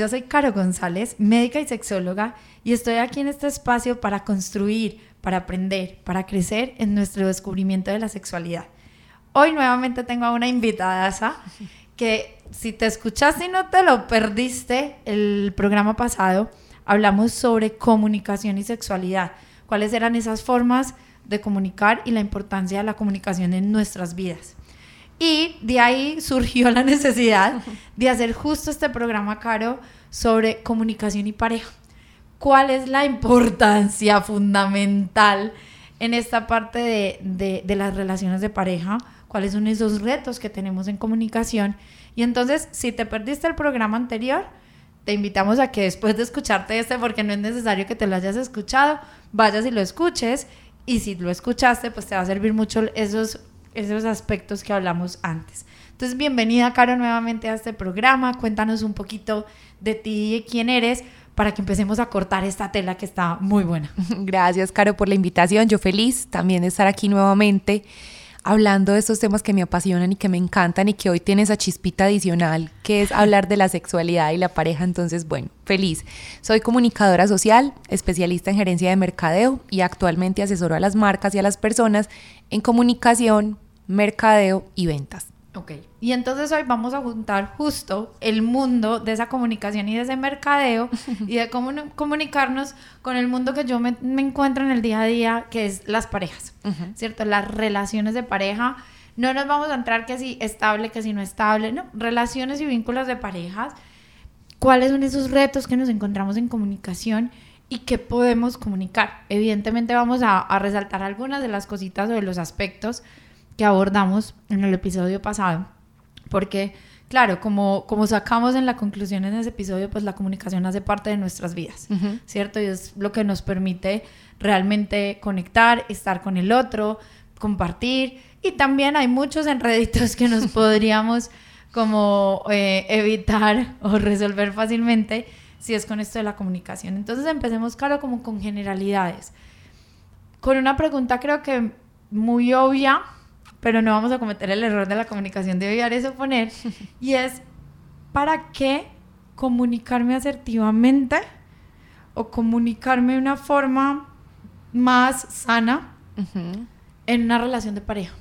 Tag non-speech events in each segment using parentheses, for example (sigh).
Yo soy Caro González, médica y sexóloga, y estoy aquí en este espacio para construir, para aprender, para crecer en nuestro descubrimiento de la sexualidad. Hoy nuevamente tengo a una invitada que si te escuchaste y no te lo perdiste el programa pasado, hablamos sobre comunicación y sexualidad, cuáles eran esas formas de comunicar y la importancia de la comunicación en nuestras vidas. Y de ahí surgió la necesidad de hacer justo este programa, Caro, sobre comunicación y pareja. ¿Cuál es la importancia fundamental en esta parte de, de, las relaciones de pareja? ¿Cuáles son esos retos que tenemos en comunicación? Y entonces, si te perdiste el programa anterior, te invitamos a que después de escucharte este, porque no es necesario que te lo hayas escuchado, vayas y lo escuches. Y si lo escuchaste, pues te va a servir mucho esos esos aspectos que hablamos antes. Entonces, bienvenida, Caro, nuevamente a este programa. Cuéntanos un poquito de ti y quién eres para que empecemos a cortar esta tela que está muy buena. (laughs) Gracias, Caro, por la invitación. Yo feliz también de estar aquí nuevamente hablando de estos temas que me apasionan y que me encantan y que hoy tiene esa chispita adicional que es hablar de la sexualidad y la pareja. Entonces, bueno, feliz. Soy comunicadora social, especialista en gerencia de mercadeo y actualmente asesoro a las marcas y a las personas en comunicación, mercadeo y ventas. Ok, y entonces hoy vamos a juntar justo el mundo de esa comunicación y de ese mercadeo (laughs) y de cómo comunicarnos con el mundo que yo me, encuentro en el día a día, que es las parejas, ¿cierto? Las relaciones de pareja. No nos vamos a entrar que si estable, que si no estable, no, relaciones y vínculos de parejas. ¿Cuáles son esos retos que nos encontramos en comunicación? y qué podemos comunicar. Evidentemente vamos a, a, resaltar algunas de las cositas o de los aspectos que abordamos en el episodio pasado, porque claro, como, como sacamos en la conclusión en ese episodio, pues la comunicación hace parte de nuestras vidas, ¿cierto? Y es lo que nos permite realmente conectar, estar con el otro, compartir, y también hay muchos enreditos que nos (laughs) podríamos como eh, evitar (laughs) o resolver fácilmente si es con esto de la comunicación. Entonces empecemos, claro, como con generalidades. Con una pregunta creo que muy obvia, pero no vamos a cometer el error de la comunicación de obviar eso poner, (laughs) y es, ¿para qué comunicarme asertivamente o comunicarme de una forma más sana en una relación de pareja?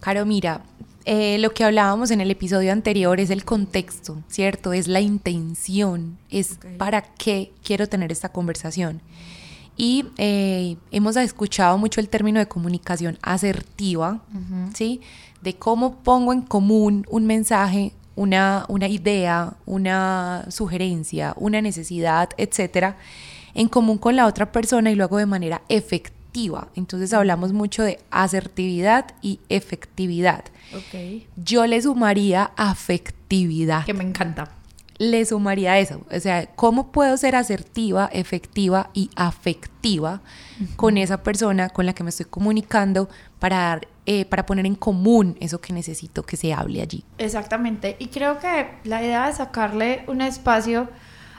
Caro, mira, eh, lo que hablábamos en el episodio anterior es el contexto, ¿cierto? Es la intención, es para qué quiero tener esta conversación. Y eh, hemos escuchado mucho el término de comunicación asertiva, ¿sí? De cómo pongo en común un mensaje, una, una idea, una sugerencia, una necesidad, etcétera, en común con la otra persona y lo hago de manera efectiva. Entonces hablamos mucho de asertividad y efectividad. Okay. Yo le sumaría afectividad. Que me encanta. Le sumaría eso. O sea, ¿cómo puedo ser asertiva, efectiva y afectiva con esa persona con la que me estoy comunicando para eh, para poner en común eso que necesito que se hable allí. Exactamente. Y creo que la idea de sacarle un espacio,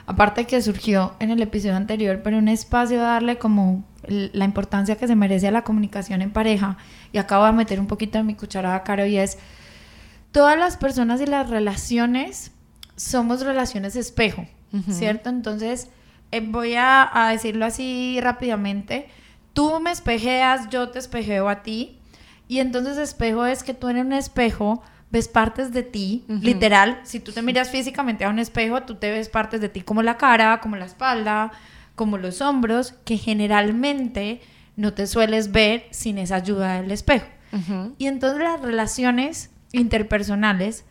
aparte que surgió en el episodio anterior, pero un espacio darle como la importancia que se merece a la comunicación en pareja, y acabo de meter un poquito en mi cucharada, Caro, y es, todas las personas y las relaciones somos relaciones espejo, ¿cierto? Entonces, eh, voy a, decirlo así rápidamente, tú me espejeas, yo te espejeo a ti, y entonces espejo es que tú en un espejo ves partes de ti, literal, si tú te miras físicamente a un espejo, tú te ves partes de ti como la cara, como la espalda, como los hombros, que generalmente no te sueles ver sin esa ayuda del espejo. Y entonces las relaciones interpersonales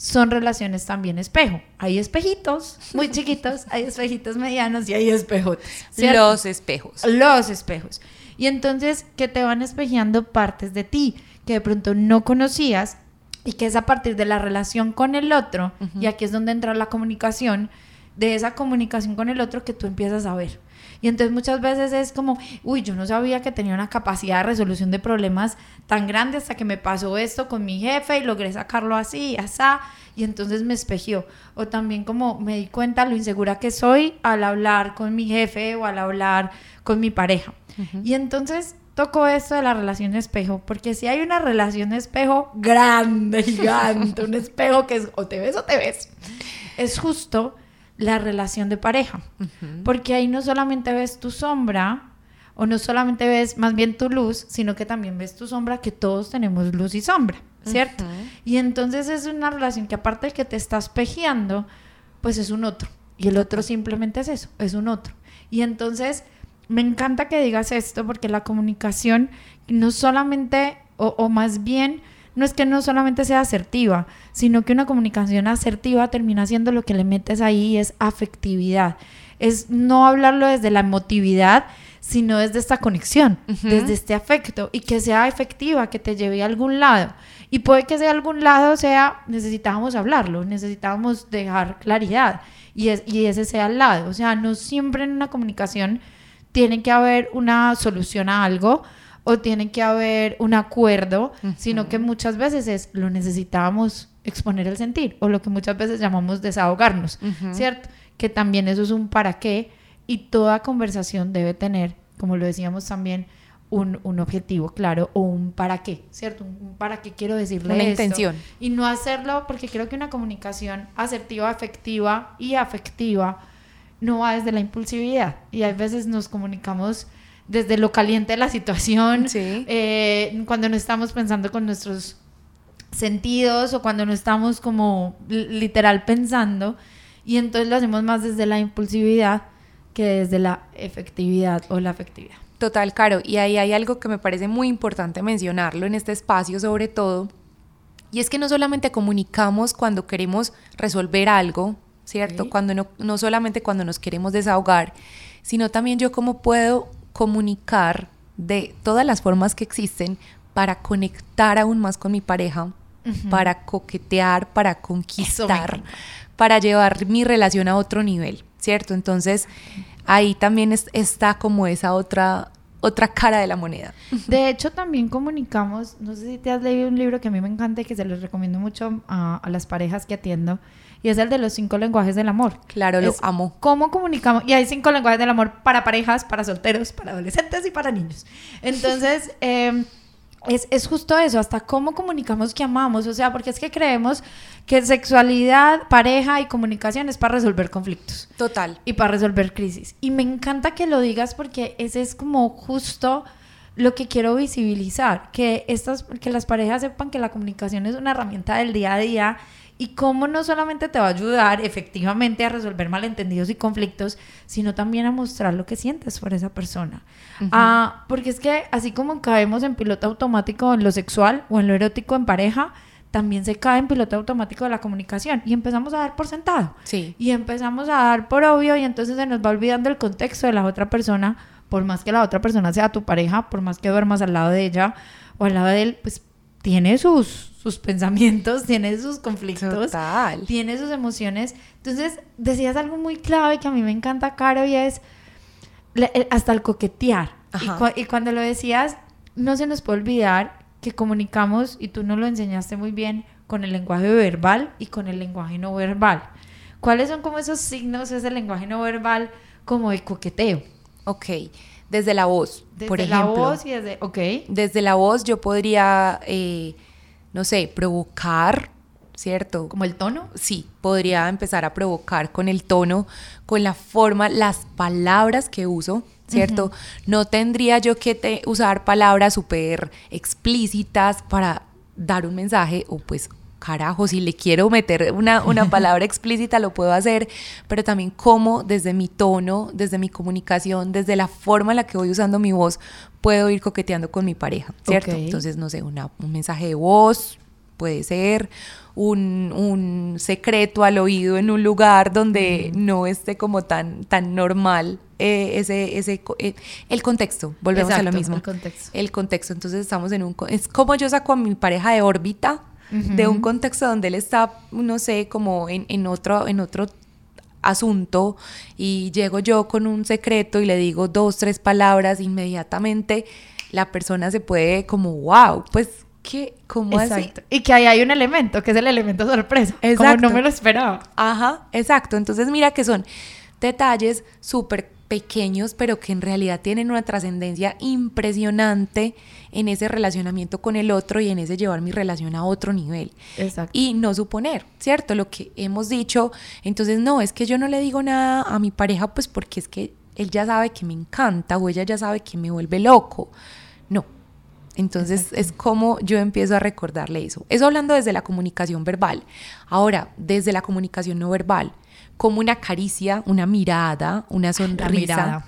son relaciones también espejo. Hay espejitos muy (laughs) chiquitos, hay espejitos medianos y hay espejos. Los espejos. Los espejos. Y entonces que te van espejeando partes de ti que de pronto no conocías y que es a partir de la relación con el otro, y aquí es donde entra la comunicación, de esa comunicación con el otro que tú empiezas a ver. Y entonces muchas veces es como, uy, yo no sabía que tenía una capacidad de resolución de problemas tan grande hasta que me pasó esto con mi jefe y logré sacarlo así, así, y entonces me espejió. O también como me di cuenta lo insegura que soy al hablar con mi jefe o al hablar con mi pareja. Y entonces toco esto de la relación espejo, porque si hay una relación espejo grande, gigante, un (laughs) espejo que es o te ves o te ves, es justo la relación de pareja, porque ahí no solamente ves tu sombra, o no solamente ves más bien tu luz, sino que también ves tu sombra, que todos tenemos luz y sombra, ¿cierto? Y entonces es una relación que aparte de que te estás pejeando, pues es un otro, y el otro simplemente es eso, es un otro. Y entonces me encanta que digas esto, porque la comunicación no solamente, o, o más bien, no es que no solamente sea asertiva, sino que una comunicación asertiva termina siendo lo que le metes ahí es afectividad. Es no hablarlo desde la emotividad, sino desde esta conexión, desde este afecto y que sea efectiva, que te lleve a algún lado. Y puede que sea algún lado, sea, necesitábamos hablarlo, necesitábamos dejar claridad y, es, y ese sea el lado. O sea, no siempre en una comunicación tiene que haber una solución a algo, o tiene que haber un acuerdo, sino que muchas veces es lo necesitábamos exponer el sentir o lo que muchas veces llamamos desahogarnos, ¿cierto? Que también eso es un para qué y toda conversación debe tener, como lo decíamos también, un, un objetivo claro o un para qué, ¿cierto? Un, para qué quiero decirle Una esto. intención. Y no hacerlo porque creo que una comunicación asertiva, afectiva y afectiva no va desde la impulsividad. Y a veces nos comunicamos desde lo caliente de la situación, Sí. eh, cuando no estamos pensando con nuestros sentidos o cuando no estamos como li- literal pensando y entonces lo hacemos más desde la impulsividad que desde la efectividad o la afectividad. Total, Caro. Y ahí hay algo que me parece muy importante mencionarlo en este espacio sobre todo. Y es que no solamente comunicamos cuando queremos resolver algo, ¿cierto? Cuando no, no solamente cuando nos queremos desahogar, sino también yo cómo puedo comunicar de todas las formas que existen para conectar aún más con mi pareja, para coquetear, para conquistar, para llevar mi relación a otro nivel, ¿cierto? Entonces, ahí también es- está como esa otra, otra cara de la moneda. De hecho, también comunicamos, no sé si te has leído un libro que a mí me encanta y que se los recomiendo mucho a, a las parejas que atiendo, y es el de los cinco lenguajes del amor. Claro, lo Es amo. ¿Cómo comunicamos? Y hay cinco lenguajes del amor para parejas, para solteros, para adolescentes y para niños. Entonces, (laughs) eh, es, es justo eso, hasta cómo comunicamos que amamos. O sea, porque es que creemos que sexualidad, pareja y comunicación es para resolver conflictos Total. y para resolver crisis. Y me encanta que lo digas porque ese es como justo lo que quiero visibilizar, que estas que las parejas sepan que la comunicación es una herramienta del día a día y cómo no solamente te va a ayudar efectivamente a resolver malentendidos y conflictos, sino también a mostrar lo que sientes por esa persona. Ah, porque es que así como caemos en piloto automático en lo sexual o en lo erótico en pareja, también se cae en piloto automático de la comunicación y empezamos a dar por sentado. Sí. Y empezamos a dar por obvio y entonces se nos va olvidando el contexto de la otra persona, por más que la otra persona sea tu pareja, por más que duermas al lado de ella o al lado de él, pues tiene sus, sus pensamientos, (laughs) tiene sus conflictos, Total. tiene sus emociones. Entonces decías algo muy clave que a mí me encanta, Caro, y es el- hasta el coquetear. Y cuando lo decías, no se nos puede olvidar que comunicamos, y tú nos lo enseñaste muy bien, con el lenguaje verbal y con el lenguaje no verbal. ¿Cuáles son como esos signos, ese lenguaje no verbal, como de coqueteo? Ok. Desde la voz, Desde por la ejemplo. voz y desde... Ok. Desde la voz yo podría, eh, no sé, provocar, ¿cierto? Como el tono. Sí, podría empezar a provocar con el tono, con la forma, las palabras que uso, ¿cierto? No tendría yo que te- usar palabras súper explícitas para dar un mensaje o pues carajo, si le quiero meter una, una (laughs) palabra explícita lo puedo hacer, pero también cómo desde mi tono, desde mi comunicación, desde la forma en la que voy usando mi voz, puedo ir coqueteando con mi pareja, ¿cierto? Entonces, no sé, una- un mensaje de voz, puede ser un, un secreto al oído en un lugar donde no esté como tan, tan normal eh, ese, ese, eh, el contexto, volvemos a lo Exacto, mismo. el contexto. El contexto, entonces estamos en un... Es como yo saco a mi pareja de órbita de un contexto donde él está, no sé, como en, en, otro, en otro asunto y llego yo con un secreto y le digo dos, tres palabras, inmediatamente la persona se puede como, wow, pues ¿qué? ¿Cómo exacto. Y que ahí hay un elemento, que es el elemento sorpresa. Exacto. Como no me lo esperaba. Ajá, exacto. Entonces mira que son detalles súper pequeños, pero que en realidad tienen una trascendencia impresionante en ese relacionamiento con el otro y en ese llevar mi relación a otro nivel. Exacto. Y no suponer, ¿cierto? Lo que hemos dicho, entonces no, es que yo no le digo nada a mi pareja, pues porque es que él ya sabe que me encanta o ella ya sabe que me vuelve loco. No. Entonces es como yo empiezo a recordarle eso. Eso hablando desde la comunicación verbal. Ahora, desde la comunicación no verbal, como una caricia, una mirada, una sonrisa. La mirada.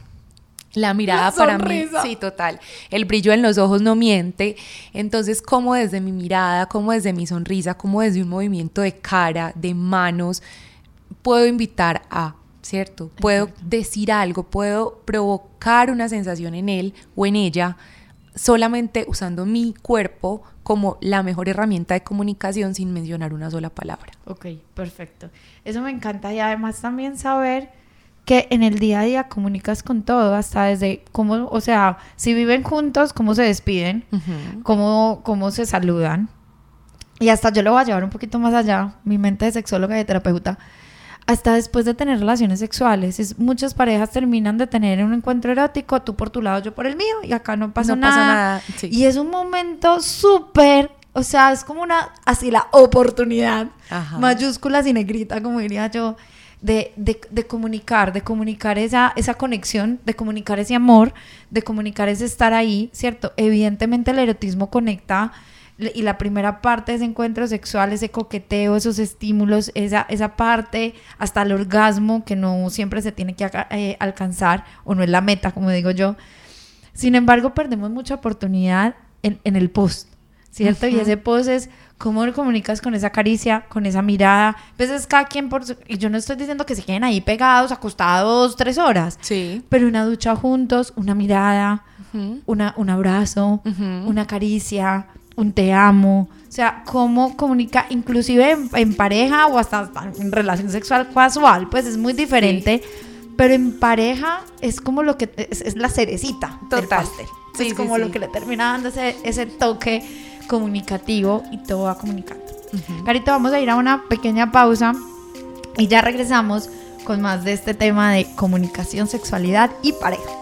La mirada para mí, sí, total. El brillo en los ojos no miente. Entonces, como desde mi mirada, como desde mi sonrisa, como desde un movimiento de cara, de manos, puedo invitar a, ¿cierto? Puedo decir algo, puedo provocar una sensación en él o en ella solamente usando mi cuerpo como la mejor herramienta de comunicación sin mencionar una sola palabra. Ok, perfecto. Eso me encanta y además también saber que en el día a día comunicas con todo, hasta desde cómo, o sea, si viven juntos, cómo se despiden, cómo, cómo se saludan. Y hasta yo lo voy a llevar un poquito más allá, mi mente de sexóloga y de terapeuta, hasta después de tener relaciones sexuales. Es, muchas parejas terminan de tener un encuentro erótico, tú por tu lado, yo por el mío, y acá no pasa nada. Y es un momento súper, o sea, es como una, así la oportunidad, mayúsculas y negrita, como diría yo, de, de, de, comunicar, de comunicar esa, esa conexión, de comunicar ese amor, de comunicar ese estar ahí, ¿cierto? Evidentemente el erotismo conecta y la primera parte de ese encuentro sexual, ese coqueteo, esos estímulos, esa, esa parte hasta el orgasmo que no siempre se tiene que eh, alcanzar o no es la meta, como digo yo. Sin embargo, perdemos mucha oportunidad en, en el post, ¿cierto? Y ese post es cómo lo comunicas con esa caricia, con esa mirada. A veces cada quien por su... Y yo no estoy diciendo que se queden ahí pegados, acostados tres horas. Sí. Pero una ducha juntos, una mirada, una, un abrazo, una caricia, un te amo, o sea, cómo comunica, inclusive en, pareja o hasta en relación sexual casual, pues es muy diferente, pero en pareja es como lo que es, la cerecita Total. del pastel. es como lo que le termina dando ese, ese toque comunicativo y todo va comunicando. Carita, vamos a ir a una pequeña pausa y ya regresamos con más de este tema de comunicación, sexualidad y pareja.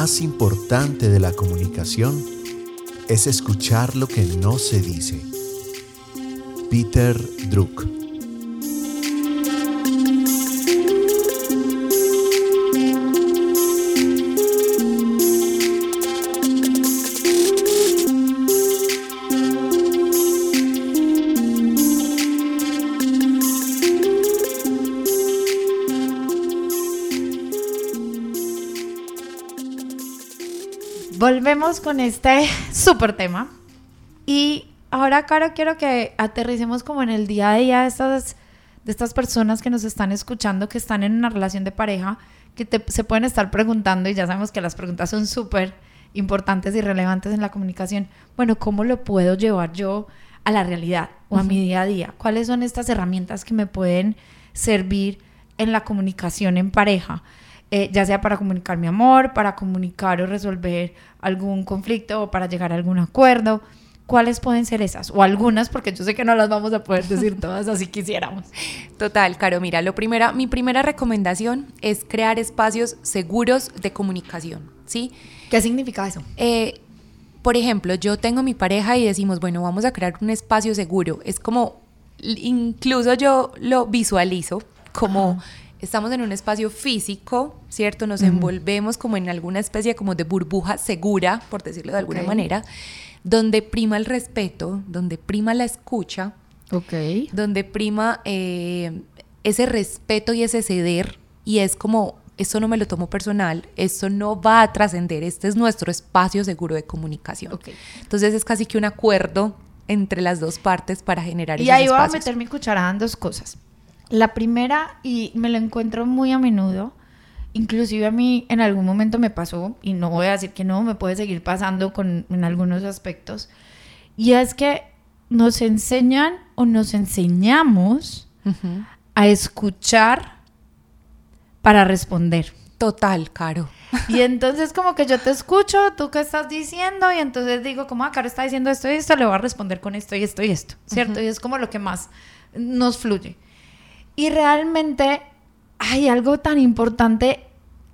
Más importante de la comunicación es escuchar lo que no se dice. Peter Druck volvemos con este (laughs) súper tema. Y ahora, Caro, quiero que aterricemos como en el día a día de estas, de estas personas que nos están escuchando, que están en una relación de pareja, que se pueden estar preguntando, y ya sabemos que las preguntas son súper importantes y relevantes en la comunicación. Bueno, ¿cómo lo puedo llevar yo a la realidad o a mi día a día? ¿Cuáles son estas herramientas que me pueden servir en la comunicación en pareja? Eh, ya sea para comunicar mi amor, para comunicar o resolver algún conflicto o para llegar a algún acuerdo. ¿Cuáles pueden ser esas? O algunas, porque yo sé que no las vamos a poder decir (laughs) todas, así quisiéramos. Total, Caro, mira, lo primera, mi primera recomendación es crear espacios seguros de comunicación, ¿sí? ¿Qué significa eso? Eh, por ejemplo, yo tengo mi pareja y decimos, bueno, vamos a crear un espacio seguro. Es como, incluso yo lo visualizo como estamos en un espacio físico, ¿cierto? Nos envolvemos como en alguna especie como de burbuja segura, por decirlo de alguna manera, donde prima el respeto, donde prima la escucha, donde prima eh, ese respeto y ese ceder, y es como esto no me lo tomo personal, esto no va a trascender, este es nuestro espacio seguro de comunicación. Entonces es casi que un acuerdo entre las dos partes para generar y ahí voy a meter mi cucharada en dos cosas. La primera, y me lo encuentro muy a menudo, inclusive a mí en algún momento me pasó, y no voy a decir que no, me puede seguir pasando con, en algunos aspectos, y es que nos enseñan o nos enseñamos a escuchar para responder. Total, Caro. Y entonces como que yo te escucho, tú qué estás diciendo, y entonces digo, como, ah, Caro está diciendo esto y esto, le voy a responder con esto y esto y esto, ¿cierto? Y es como lo que más nos fluye. Y realmente hay algo tan importante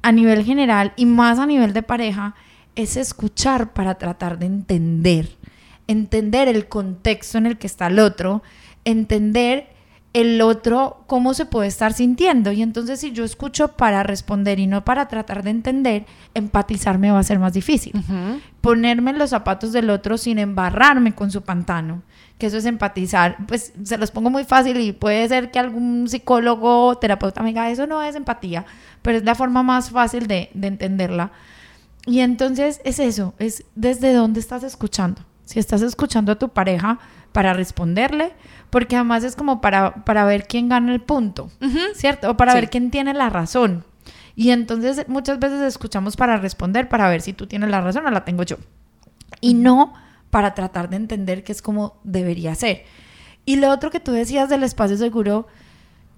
a nivel general y más a nivel de pareja, es escuchar para tratar de entender, entender el contexto en el que está el otro, entender el otro cómo se puede estar sintiendo. Y entonces si yo escucho para responder y no para tratar de entender, empatizarme va a ser más difícil. Ponerme en los zapatos del otro sin embarrarme con su pantano, que eso es empatizar. Pues se los pongo muy fácil y puede ser que algún psicólogo o terapeuta me diga, eso no es empatía, pero es la forma más fácil de, de entenderla. Y entonces es eso, es desde dónde estás escuchando. Si estás escuchando a tu pareja para responderle, porque además es como para, para ver quién gana el punto, ¿cierto? O para ver quién tiene la razón. Y entonces muchas veces escuchamos para responder, para ver si tú tienes la razón o la tengo yo. Y no para tratar de entender qué es como debería ser. Y lo otro que tú decías del espacio seguro,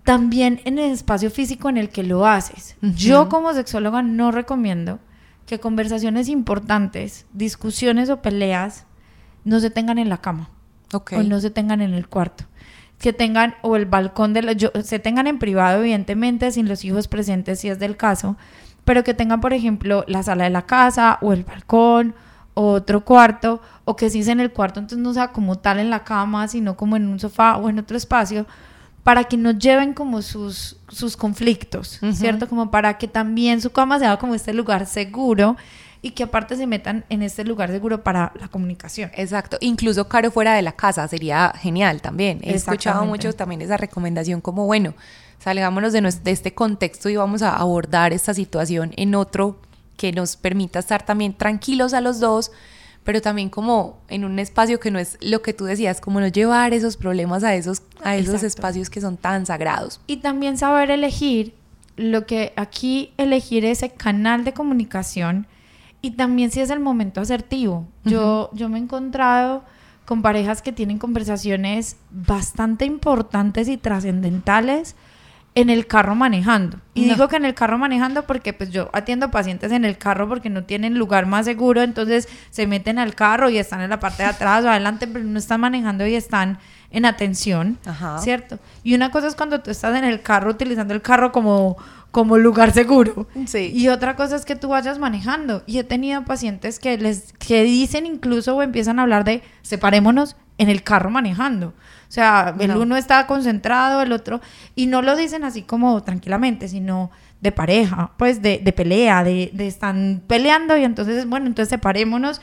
también en el espacio físico en el que lo haces. Yo como sexóloga no recomiendo que conversaciones importantes, discusiones o peleas no se tengan en la cama. O no se tengan en el cuarto. Que tengan, o el balcón de la, se tengan en privado, evidentemente, sin los hijos presentes, si es del caso, pero que tengan, por ejemplo, la sala de la casa, o el balcón, o otro cuarto, o que si es en el cuarto, entonces no sea como tal en la cama, sino como en un sofá o en otro espacio, para que no lleven como sus, sus conflictos, ¿cierto? Como para que también su cama sea como este lugar seguro y que aparte se metan en este lugar seguro para la comunicación. Exacto, incluso caro fuera de la casa sería genial también. He escuchado mucho también esa recomendación como, bueno, salgámonos de, de este contexto y vamos a abordar esta situación en otro que nos permita estar también tranquilos a los dos, pero también como en un espacio que no es lo que tú decías, como no llevar esos problemas a esos, a esos espacios que son tan sagrados. Y también saber elegir lo que aquí elegir ese canal de comunicación y también si es el momento asertivo. Yo, yo me he encontrado con parejas que tienen conversaciones bastante importantes y trascendentales en el carro manejando. Y digo que en el carro manejando porque pues yo atiendo pacientes en el carro porque no tienen lugar más seguro, entonces se meten al carro y están en la parte de atrás o adelante, pero no están manejando y están en atención, ¿cierto? Y una cosa es cuando tú estás en el carro utilizando el carro como como lugar seguro. Sí. Y otra cosa es que tú vayas manejando. Y he tenido pacientes que les que dicen incluso o empiezan a hablar de separémonos en el carro manejando. O sea, el uno está concentrado, el otro, y no lo dicen así como tranquilamente, sino de pareja, pues de, de pelea, de, de están peleando y entonces, bueno, entonces separémonos.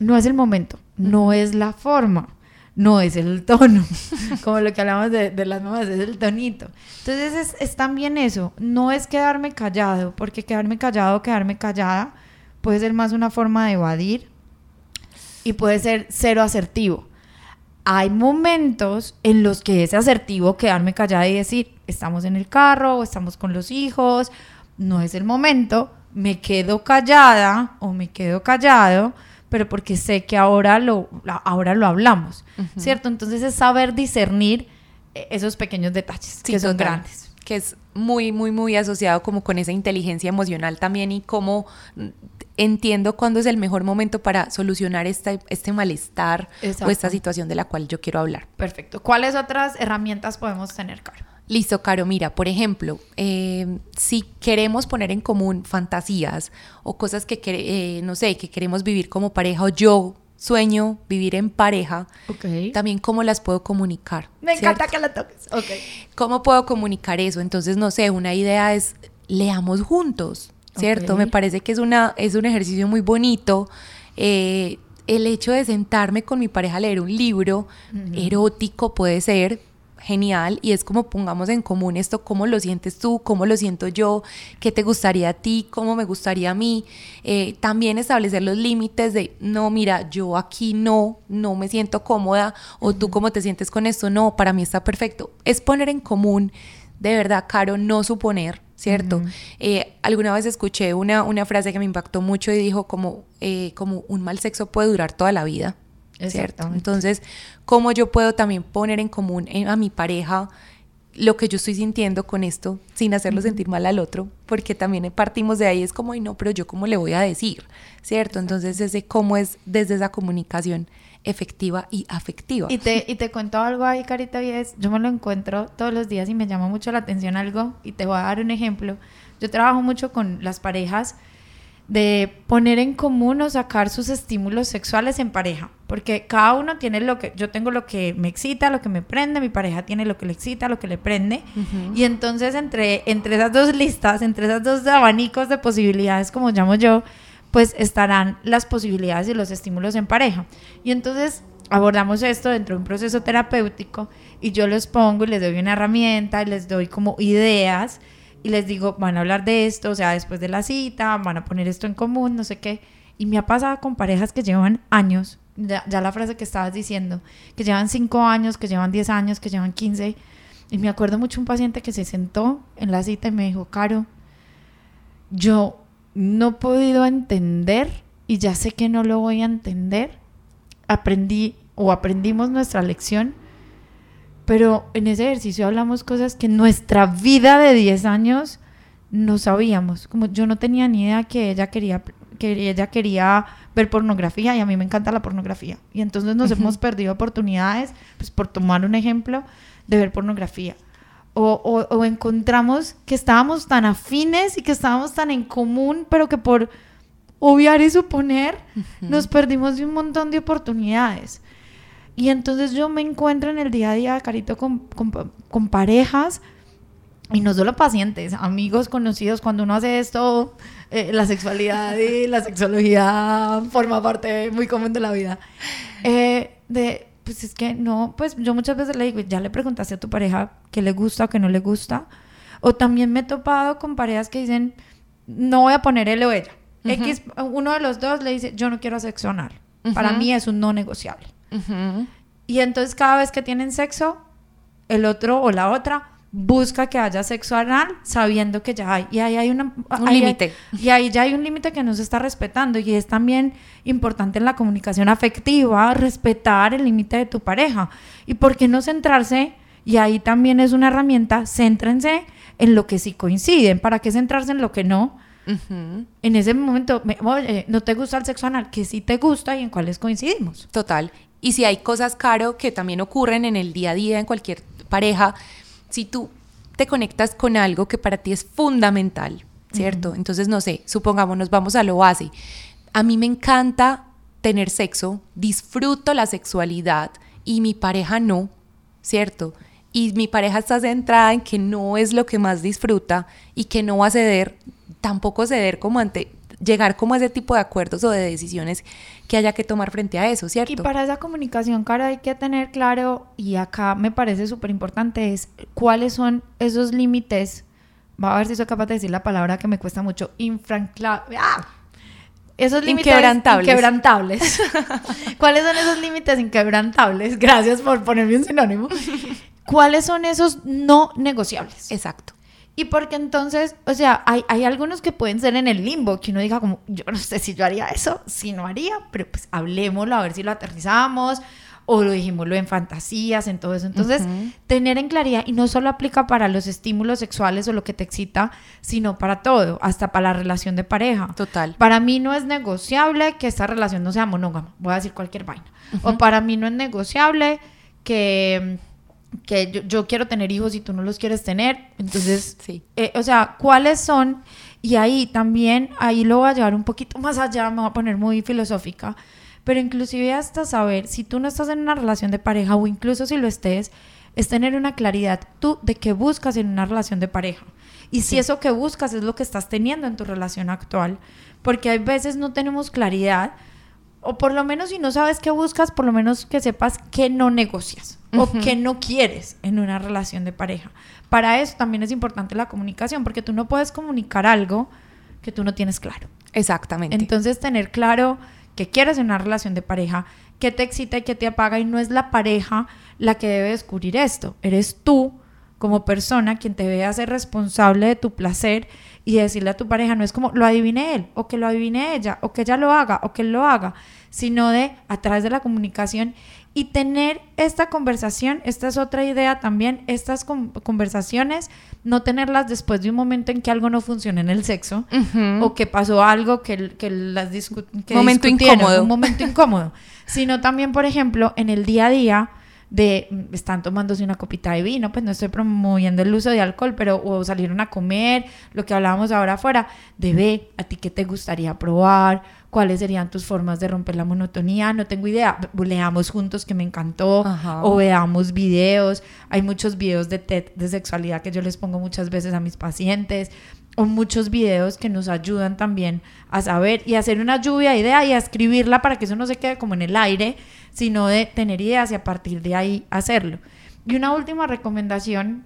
No es el momento, no es la forma no es el tono, (laughs) como lo que hablamos de, las mamás, es el tonito. Entonces es, también eso, no es quedarme callado, porque quedarme callado quedarme callada puede ser más una forma de evadir y puede ser cero asertivo. Hay momentos en los que es asertivo quedarme callada y decir, estamos en el carro o estamos con los hijos, no es el momento, me quedo callada o me quedo callado pero porque sé que ahora lo, ahora lo hablamos, ¿cierto? Entonces es saber discernir eh, esos pequeños detalles que son grandes. Que es muy, muy, muy asociado como con esa inteligencia emocional también y cómo entiendo cuándo es el mejor momento para solucionar este, este malestar o esta situación de la cual yo quiero hablar. Perfecto. ¿Cuáles otras herramientas podemos tener, Caro? Listo, Caro, mira, por ejemplo, eh, si queremos poner en común fantasías o cosas que, eh, no sé, que queremos vivir como pareja o yo sueño vivir en pareja, también cómo las puedo comunicar. Me encanta que la toques. Okay. ¿Cómo puedo comunicar eso? Entonces, no sé, una idea es leamos juntos, ¿cierto? Me parece que es, una, es un ejercicio muy bonito. Eh, el hecho de sentarme con mi pareja a leer un libro erótico puede ser, genial y es como pongamos en común esto, cómo lo sientes tú, cómo lo siento yo, qué te gustaría a ti, cómo me gustaría a mí. Eh, también establecer los límites de, no, mira, yo aquí no, no me siento cómoda o tú cómo te sientes con esto, no, para mí está perfecto. Es poner en común, de verdad, Caro, no suponer, ¿cierto? Eh, alguna vez escuché una, una frase que me impactó mucho y dijo como, eh, como un mal sexo puede durar toda la vida. ¿Cierto? Entonces, ¿cómo yo puedo también poner en común a mi pareja lo que yo estoy sintiendo con esto sin hacerlo sentir mal al otro? Porque también partimos de ahí, es como, y no, pero yo cómo le voy a decir, ¿cierto? Entonces, ese cómo es desde esa comunicación efectiva y afectiva. Y te, y te cuento algo ahí, Carita, y es, yo me lo encuentro todos los días y me llama mucho la atención algo, y te voy a dar un ejemplo. Yo trabajo mucho con las parejas de poner en común o sacar sus estímulos sexuales en pareja, porque cada uno tiene lo que, yo tengo lo que me excita, lo que me prende, mi pareja tiene lo que le excita, lo que le prende, y entonces entre, entre esas dos listas, entre esos dos abanicos de posibilidades, como llamo yo, pues estarán las posibilidades y los estímulos en pareja. Y entonces abordamos esto dentro de un proceso terapéutico y yo les pongo y les doy una herramienta y les doy como ideas y les digo, van a hablar de esto, o sea, después de la cita, van a poner esto en común, no sé qué. Y me ha pasado con parejas que llevan años, ya, la frase que estabas diciendo, que llevan 5 años, que llevan 10 años, que llevan 15. Y me acuerdo mucho un paciente que se sentó en la cita y me dijo, Caro, yo no he podido entender y ya sé que no lo voy a entender. Aprendí o aprendimos nuestra lección pero en ese ejercicio hablamos cosas que en nuestra vida de 10 años no sabíamos. Como yo no tenía ni idea que ella quería que ella quería ver pornografía y a mí me encanta la pornografía. Y entonces nos hemos perdido oportunidades, pues por tomar un ejemplo, de ver pornografía. O, o, encontramos que estábamos tan afines y que estábamos tan en común, pero que por obviar y suponer nos perdimos de un montón de oportunidades. Y entonces yo me encuentro en el día a día, Carito, con, con, parejas y no solo pacientes, amigos, conocidos, cuando uno hace esto, eh, la sexualidad y la sexología forma parte muy común de la vida. Eh, de, pues es que no, pues yo muchas veces le digo, ya le preguntaste a tu pareja qué le gusta o qué no le gusta. O también me he topado con parejas que dicen, no voy a poner él o ella. X, uno de los dos le dice, yo no quiero sexo anal. Para mí es un no negociable. Y entonces cada vez que tienen sexo, el otro o la otra busca que haya sexo anal sabiendo que ya hay. Y ahí hay una, un límite. Y ahí ya hay un límite que no se está respetando. Y es también importante en la comunicación afectiva respetar el límite de tu pareja. ¿Y por qué no centrarse? Y ahí también es una herramienta, céntrense en lo que sí coinciden. ¿Para qué centrarse en lo que no? En ese momento, no te gusta el sexo anal, que sí te gusta y en cuáles coincidimos. Total. Y si hay cosas, Caro, que también ocurren en el día a día, en cualquier pareja, si tú te conectas con algo que para ti es fundamental, ¿cierto? Entonces, no sé, supongámonos, vamos a lo base. A mí me encanta tener sexo, disfruto la sexualidad y mi pareja no, ¿cierto? Y mi pareja está centrada en que no es lo que más disfruta y que no va a ceder, tampoco ceder como ante llegar como a ese tipo de acuerdos o de decisiones que haya que tomar frente a eso, ¿cierto? Y para esa comunicación, cara, hay que tener claro, y acá me parece súper importante, es cuáles son esos límites, va a ver si soy capaz de decir la palabra que me cuesta mucho, infranclables. ¡Ah! Esos límites inquebrantables. inquebrantables. (laughs) ¿Cuáles son esos límites inquebrantables? Gracias por ponerme un sinónimo. (laughs) ¿Cuáles son esos no negociables? Exacto. Y porque entonces, o sea, hay, hay, algunos que pueden ser en el limbo, que uno diga como, yo no sé si yo haría eso, si no haría, pero pues hablemoslo a ver si lo aterrizamos o lo dijimoslo en fantasías, en todo eso. Entonces, tener en claridad, y no solo aplica para los estímulos sexuales o lo que te excita, sino para todo, hasta para la relación de pareja. Total. Para mí no es negociable que esta relación no sea monógama, voy a decir cualquier vaina. O para mí no es negociable que que yo, quiero tener hijos y tú no los quieres tener. Entonces, (laughs) sí. Eh, o sea, ¿cuáles son? Y ahí también, ahí lo voy a llevar un poquito más allá, me voy a poner muy filosófica, pero inclusive hasta saber si tú no estás en una relación de pareja o incluso si lo estés, es tener una claridad tú de qué buscas en una relación de pareja. Y si eso que buscas es lo que estás teniendo en tu relación actual, porque hay veces no tenemos claridad o por lo menos si no sabes qué buscas, por lo menos que sepas qué no negocias o qué no quieres en una relación de pareja. Para eso también es importante la comunicación, porque tú no puedes comunicar algo que tú no tienes claro. Exactamente. Entonces, tener claro qué quieres en una relación de pareja, qué te excita y qué te apaga, y no es la pareja la que debe descubrir esto, eres tú como persona quien te debe hacer responsable de tu placer y decirle a tu pareja, no es como lo adivine él, o que lo adivine ella, o que ella lo haga, o que él lo haga, sino de a través de la comunicación y tener esta conversación, esta es otra idea también, estas conversaciones, no tenerlas después de un momento en que algo no funciona en el sexo, o que pasó algo que, que las que momento incómodo. un momento incómodo, sino también, por ejemplo, en el día a día, de mm, están tomándose una copita de vino, pues no estoy promoviendo el uso de alcohol, pero o salieron a comer, lo que hablábamos ahora afuera, de ve, a ti qué te gustaría probar, cuáles serían tus formas de romper la monotonía, no tengo idea, leamos juntos que me encantó, o veamos videos, hay muchos videos de TED de sexualidad que yo les pongo muchas veces a mis pacientes, o muchos videos que nos ayudan también a saber y hacer una lluvia de ideas y a escribirla para que eso no se quede como en el aire, sino de tener ideas y a partir de ahí hacerlo. Y una última recomendación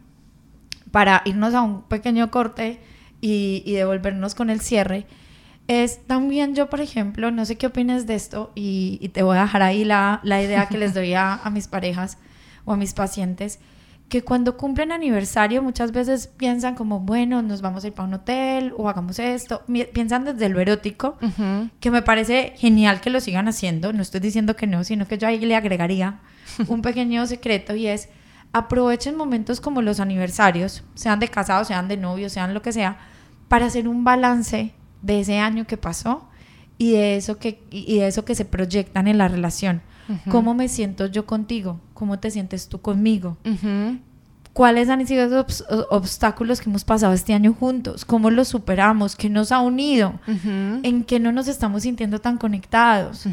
para irnos a un pequeño corte y, devolvernos con el cierre es también yo, por ejemplo, no sé qué opinas de esto y, te voy a dejar ahí la, idea que les doy a, a mis parejas o a mis pacientes que cuando cumplen aniversario muchas veces piensan como, bueno, nos vamos a ir para un hotel o hagamos esto. Piensan desde lo erótico, que me parece genial que lo sigan haciendo. No estoy diciendo que no, sino que yo ahí le agregaría (laughs) un pequeño secreto y es aprovechen momentos como los aniversarios, sean de casados, sean de novios, sean lo que sea, para hacer un balance de ese año que pasó y de eso que, y de eso que se proyectan en la relación. ¿Cómo me siento yo contigo? ¿Cómo te sientes tú conmigo? ¿Cuáles han sido esos obstáculos que hemos pasado este año juntos? ¿Cómo los superamos? ¿Qué nos ha unido? ¿En qué no nos estamos sintiendo tan conectados?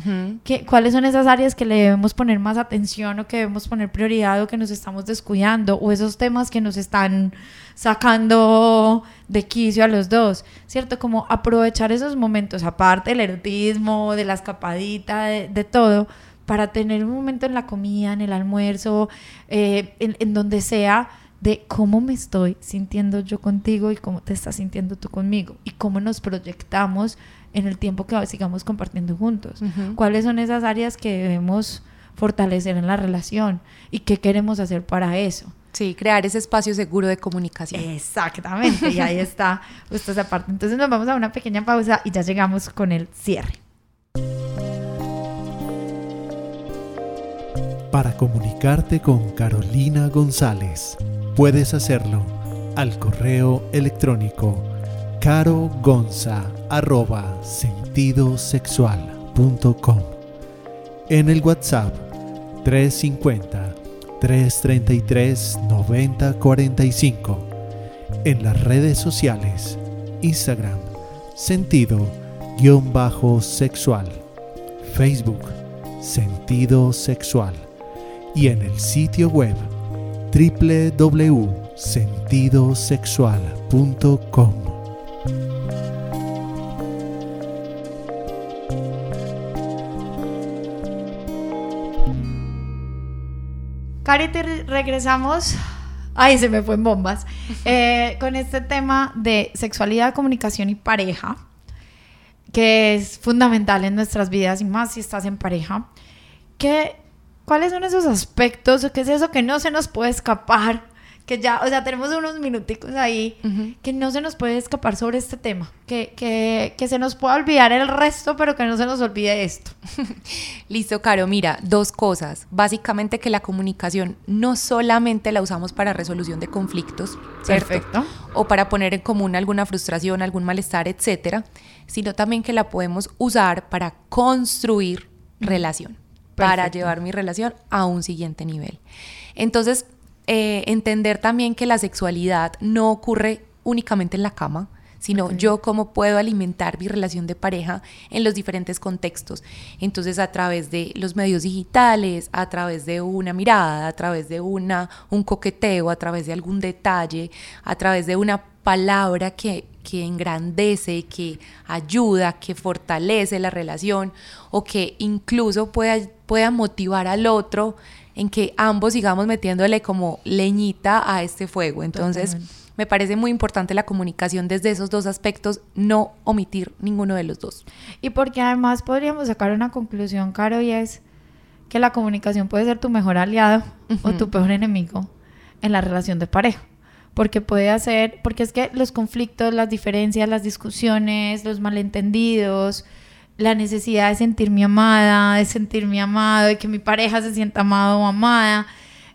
¿Qué, ¿Cuáles son esas áreas que le debemos poner más atención o que debemos poner prioridad o que nos estamos descuidando? ¿O esos temas que nos están sacando de quicio a los dos? ¿Cierto? Como aprovechar esos momentos, aparte del erotismo, de la escapadita, de todo para tener un momento en la comida, en el almuerzo, eh, en, donde sea, de cómo me estoy sintiendo yo contigo y cómo te estás sintiendo tú conmigo y cómo nos proyectamos en el tiempo que sigamos compartiendo juntos. ¿Cuáles son esas áreas que debemos fortalecer en la relación y qué queremos hacer para eso? Sí, crear ese espacio seguro de comunicación. Exactamente, y ahí está (laughs) justo esa parte. Entonces nos vamos a una pequeña pausa y ya llegamos con el cierre. Para comunicarte con Carolina González, puedes hacerlo al correo electrónico carogonza.sentidosexual.com en el WhatsApp 350 333 9045 en las redes sociales Instagram sentido-sexual Facebook sentido sexual y en el sitio web www.sentidosexual.com. Cari, regresamos. Ay, se me fue en bombas. (laughs) Eh, con este tema de sexualidad, comunicación y pareja, que es fundamental en nuestras vidas y más si estás en pareja. Que ¿Cuáles son esos aspectos? ¿Qué es eso que no se nos puede escapar? Que ya, o sea, tenemos unos minuticos ahí que no se nos puede escapar sobre este tema. Que, que, que se nos pueda olvidar el resto, pero que no se nos olvide esto. (laughs) Listo, Caro. Mira, dos cosas. Básicamente que la comunicación no solamente la usamos para resolución de conflictos, Perfecto. O para poner en común alguna frustración, algún malestar, etcétera, sino también que la podemos usar para construir relación para llevar mi relación a un siguiente nivel. Entonces, eh, entender también que la sexualidad no ocurre únicamente en la cama, sino yo cómo puedo alimentar mi relación de pareja en los diferentes contextos. Entonces, a través de los medios digitales, a través de una mirada, a través de una, un coqueteo, a través de algún detalle, a través de una palabra que, que engrandece, que ayuda, que fortalece la relación o que incluso pueda, pueda motivar al otro en que ambos sigamos metiéndole como leñita a este fuego. Entonces, me parece muy importante la comunicación desde esos dos aspectos, no omitir ninguno de los dos. Y porque además podríamos sacar una conclusión, Caro, y es que la comunicación puede ser tu mejor aliado o tu peor enemigo en la relación de pareja. Porque puede hacer, porque es que los conflictos, las diferencias, las discusiones, los malentendidos, la necesidad de sentirme amada, de sentirme amado, de que mi pareja se sienta amado o amada,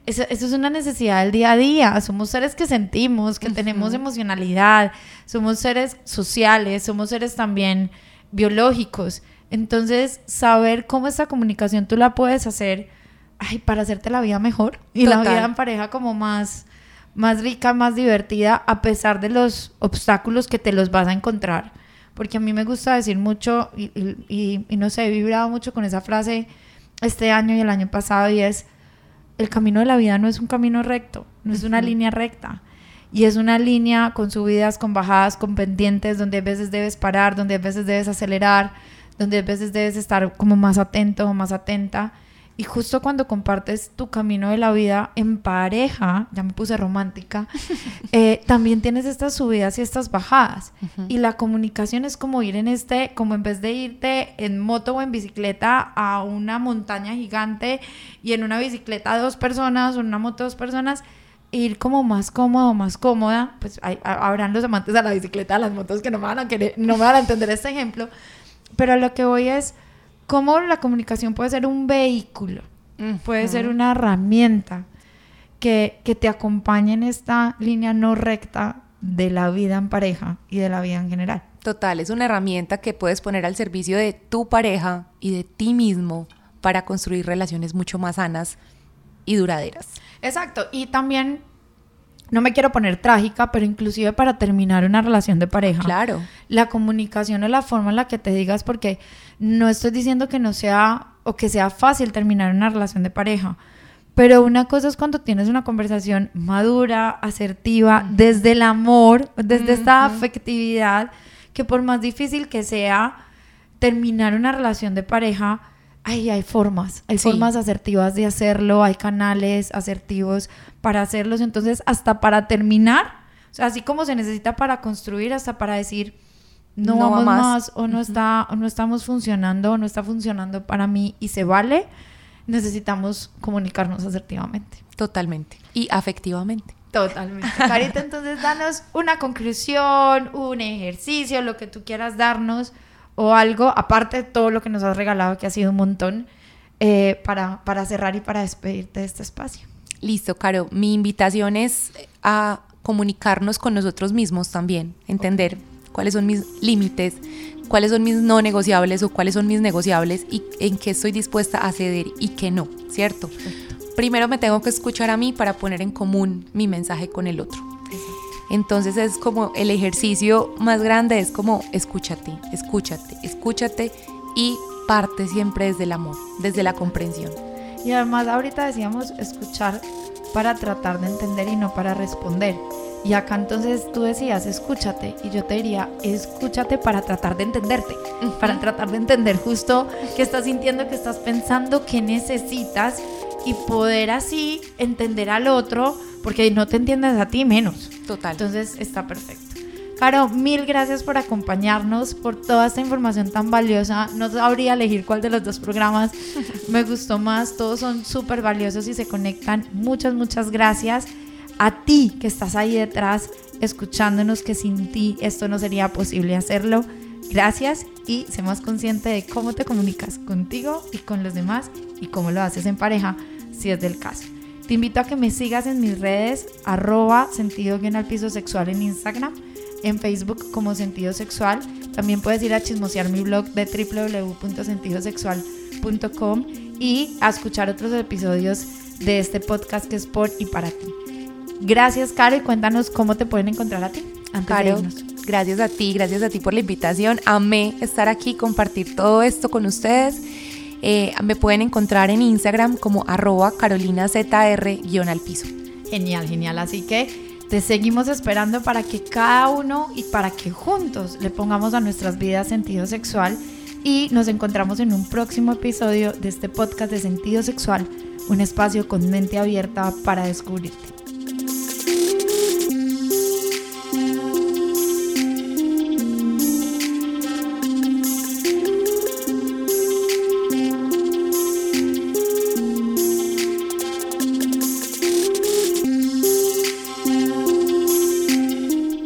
eso, es una necesidad del día a día. Somos seres que sentimos, que tenemos emocionalidad, somos seres sociales, somos seres también biológicos. Entonces, saber cómo esta comunicación tú la puedes hacer ay, para hacerte la vida mejor y la vida en pareja como más, más rica, más divertida, a pesar de los obstáculos que te los vas a encontrar. Porque a mí me gusta decir mucho, y, y, y no sé, he vibrado mucho con esa frase este año y el año pasado, y es el camino de la vida no es un camino recto, no es una línea recta. Y es una línea con subidas, con bajadas, con pendientes, donde a veces debes parar, donde a veces debes acelerar, donde a veces debes estar como más atento o más atenta. Y justo cuando compartes tu camino de la vida en pareja, ya me puse romántica, (laughs) eh, también tienes estas subidas y estas bajadas. Y la comunicación es como ir en este, como en vez de irte en moto o en bicicleta a una montaña gigante y en una bicicleta dos personas o en una moto dos personas, ir como más cómodo, más cómoda, pues habrán los amantes de la bicicleta, de las motos que no me van a querer, no me van a entender este ejemplo, pero lo que voy es cómo la comunicación puede ser un vehículo, puede ser una herramienta que, que te acompañe en esta línea no recta de la vida en pareja y de la vida en general. Total, es una herramienta que puedes poner al servicio de tu pareja y de ti mismo para construir relaciones mucho más sanas y duraderas. Exacto, y también no me quiero poner trágica, pero inclusive para terminar una relación de pareja. Claro. La comunicación es la forma en la que te digas, porque no estoy diciendo que no sea o que sea fácil terminar una relación de pareja. Pero una cosa es cuando tienes una conversación madura, asertiva, desde el amor, desde esta afectividad, que por más difícil que sea terminar una relación de pareja, ay, hay formas, hay formas asertivas de hacerlo, hay canales asertivos para hacerlos. Entonces, hasta para terminar, o sea, así como se necesita para construir, hasta para decir, no, vamos más. o no está o no estamos funcionando o no está funcionando para mí y se vale, necesitamos comunicarnos asertivamente. Totalmente. Y afectivamente. Totalmente. (laughs) Carita, entonces danos una conclusión, un ejercicio, lo que tú quieras darnos o algo, aparte de todo lo que nos has regalado, que ha sido un montón, eh, para, para cerrar y para despedirte de este espacio. Listo, Caro. Mi invitación es a comunicarnos con nosotros mismos también, entender cuáles son mis límites, cuáles son mis no negociables o cuáles son mis negociables y en qué estoy dispuesta a ceder y qué no, ¿cierto? Primero me tengo que escuchar a mí para poner en común mi mensaje con el otro. Entonces es como el ejercicio más grande, es como escúchate, escúchate, escúchate y parte siempre desde el amor, desde la comprensión. Y además ahorita decíamos escuchar para tratar de entender y no para responder. Y acá entonces tú decías, escúchate, y yo te diría, escúchate para tratar de entenderte, para tratar de entender justo qué estás sintiendo, qué estás pensando, qué necesitas, y poder así entender al otro, porque no te entiendes a ti menos. Total. Entonces está perfecto. Caro, mil gracias por acompañarnos, por toda esta información tan valiosa. No sabría elegir cuál de los dos programas (laughs) me gustó más. Todos son súper valiosos y se conectan. Muchas, muchas gracias a ti que estás ahí detrás escuchándonos, que sin ti esto no sería posible hacerlo. Gracias y sé más consciente de cómo te comunicas contigo y con los demás y cómo lo haces en pareja, si es del caso. Te invito a que me sigas en mis redes, arroba sentido bien al piso sexual en Instagram, en Facebook como sentido sexual. También puedes ir a chismosear mi blog de www.sentidosexual.com y a escuchar otros episodios de este podcast que es por y para ti. Gracias, Caro, y cuéntanos cómo te pueden encontrar a ti. Caro, gracias a ti, gracias a ti por la invitación. Amé estar aquí, compartir todo esto con ustedes. Eh, me pueden encontrar en Instagram como arroba carolinazr-al piso. Genial, genial. Así que Te seguimos esperando para que cada uno y para que juntos le pongamos a nuestras vidas sentido sexual y nos encontramos en un próximo episodio de este podcast de sentido sexual, un espacio con mente abierta para descubrirte.